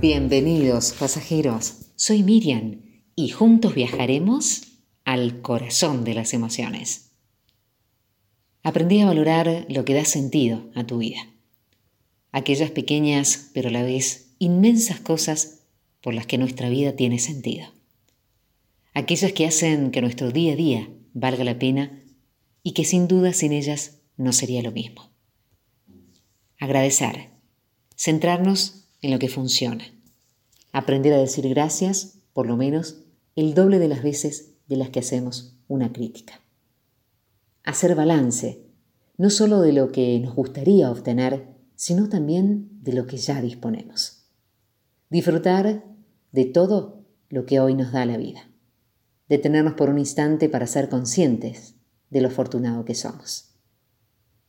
Bienvenidos pasajeros, soy Miriam y juntos viajaremos al corazón de las emociones. Aprendí a valorar lo que da sentido a tu vida, aquellas pequeñas pero a la vez inmensas cosas por las que nuestra vida tiene sentido, aquellas que hacen que nuestro día a día valga la pena y que sin duda sin ellas no sería lo mismo. Agradecer, centrarnos en lo que funciona. Aprender a decir gracias, por lo menos, el doble de las veces de las que hacemos una crítica. Hacer balance, no solo de lo que nos gustaría obtener, sino también de lo que ya disponemos. Disfrutar de todo lo que hoy nos da la vida. Detenernos por un instante para ser conscientes de lo afortunado que somos.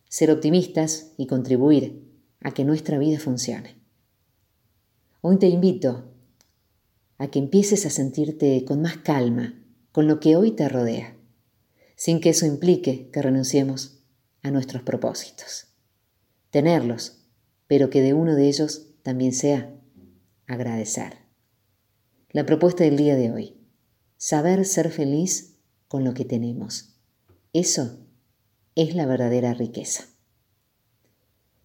Ser optimistas y contribuir a que nuestra vida funcione. Hoy te invito a que empieces a sentirte con más calma con lo que hoy te rodea, sin que eso implique que renunciemos a nuestros propósitos. Tenerlos, pero que de uno de ellos también sea agradecer. La propuesta del día de hoy, saber ser feliz con lo que tenemos. Eso es la verdadera riqueza.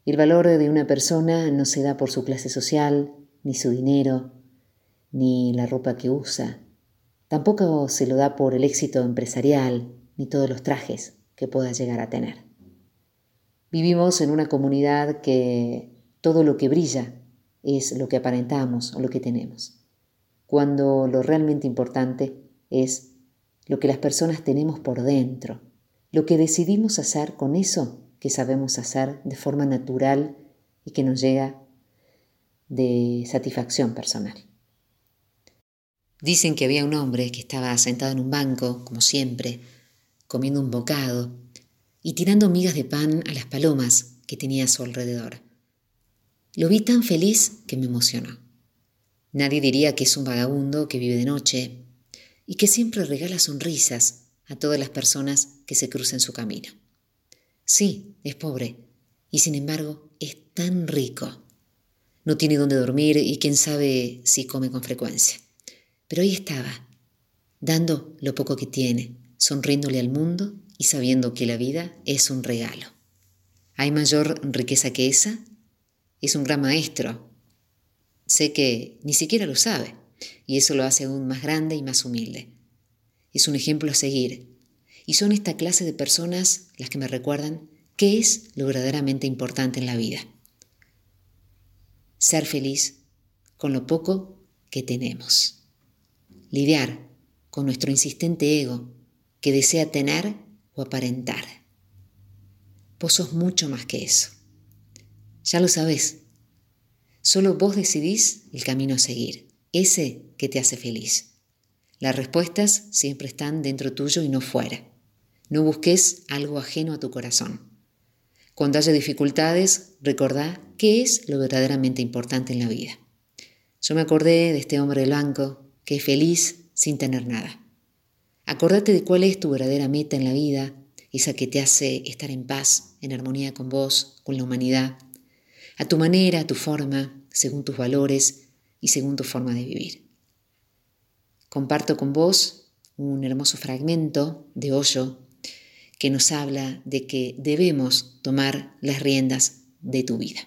El valor de una persona no se da por su clase social, ni su dinero, ni la ropa que usa. Tampoco se lo da por el éxito empresarial, ni todos los trajes que pueda llegar a tener. Vivimos en una comunidad que todo lo que brilla es lo que aparentamos o lo que tenemos, cuando lo realmente importante es lo que las personas tenemos por dentro, lo que decidimos hacer con eso que sabemos hacer de forma natural y que nos llega de satisfacción personal. Dicen que había un hombre que estaba sentado en un banco, como siempre, comiendo un bocado y tirando migas de pan a las palomas que tenía a su alrededor. Lo vi tan feliz que me emocionó. Nadie diría que es un vagabundo que vive de noche y que siempre regala sonrisas a todas las personas que se crucen su camino. Sí, es pobre y sin embargo es tan rico no tiene dónde dormir y quién sabe si come con frecuencia. Pero ahí estaba, dando lo poco que tiene, sonriéndole al mundo y sabiendo que la vida es un regalo. ¿Hay mayor riqueza que esa? Es un gran maestro. Sé que ni siquiera lo sabe, y eso lo hace aún más grande y más humilde. Es un ejemplo a seguir, y son esta clase de personas las que me recuerdan qué es lo verdaderamente importante en la vida ser feliz con lo poco que tenemos. Lidiar con nuestro insistente ego que desea tener o aparentar. Vos sos mucho más que eso. Ya lo sabés. Solo vos decidís el camino a seguir, ese que te hace feliz. Las respuestas siempre están dentro tuyo y no fuera. No busques algo ajeno a tu corazón. Cuando haya dificultades, recordá qué es lo verdaderamente importante en la vida. Yo me acordé de este hombre blanco que es feliz sin tener nada. Acordate de cuál es tu verdadera meta en la vida, esa que te hace estar en paz, en armonía con vos, con la humanidad, a tu manera, a tu forma, según tus valores y según tu forma de vivir. Comparto con vos un hermoso fragmento de Hoyo que nos habla de que debemos tomar las riendas de tu vida.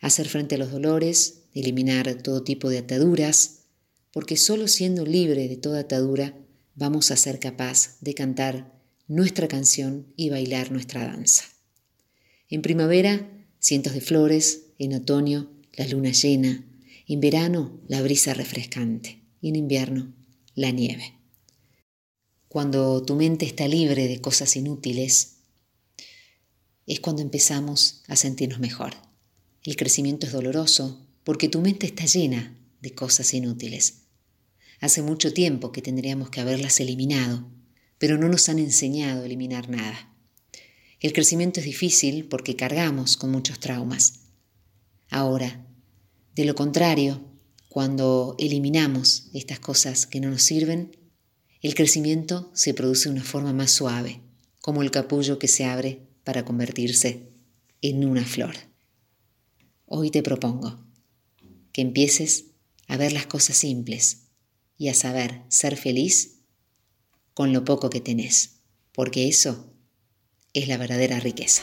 Hacer frente a los dolores, eliminar todo tipo de ataduras, porque solo siendo libre de toda atadura vamos a ser capaz de cantar nuestra canción y bailar nuestra danza. En primavera, cientos de flores, en otoño, la luna llena, en verano, la brisa refrescante y en invierno, la nieve. Cuando tu mente está libre de cosas inútiles, es cuando empezamos a sentirnos mejor. El crecimiento es doloroso porque tu mente está llena de cosas inútiles. Hace mucho tiempo que tendríamos que haberlas eliminado, pero no nos han enseñado a eliminar nada. El crecimiento es difícil porque cargamos con muchos traumas. Ahora, de lo contrario, cuando eliminamos estas cosas que no nos sirven, el crecimiento se produce de una forma más suave, como el capullo que se abre para convertirse en una flor. Hoy te propongo, que empieces a ver las cosas simples y a saber ser feliz con lo poco que tenés, porque eso es la verdadera riqueza.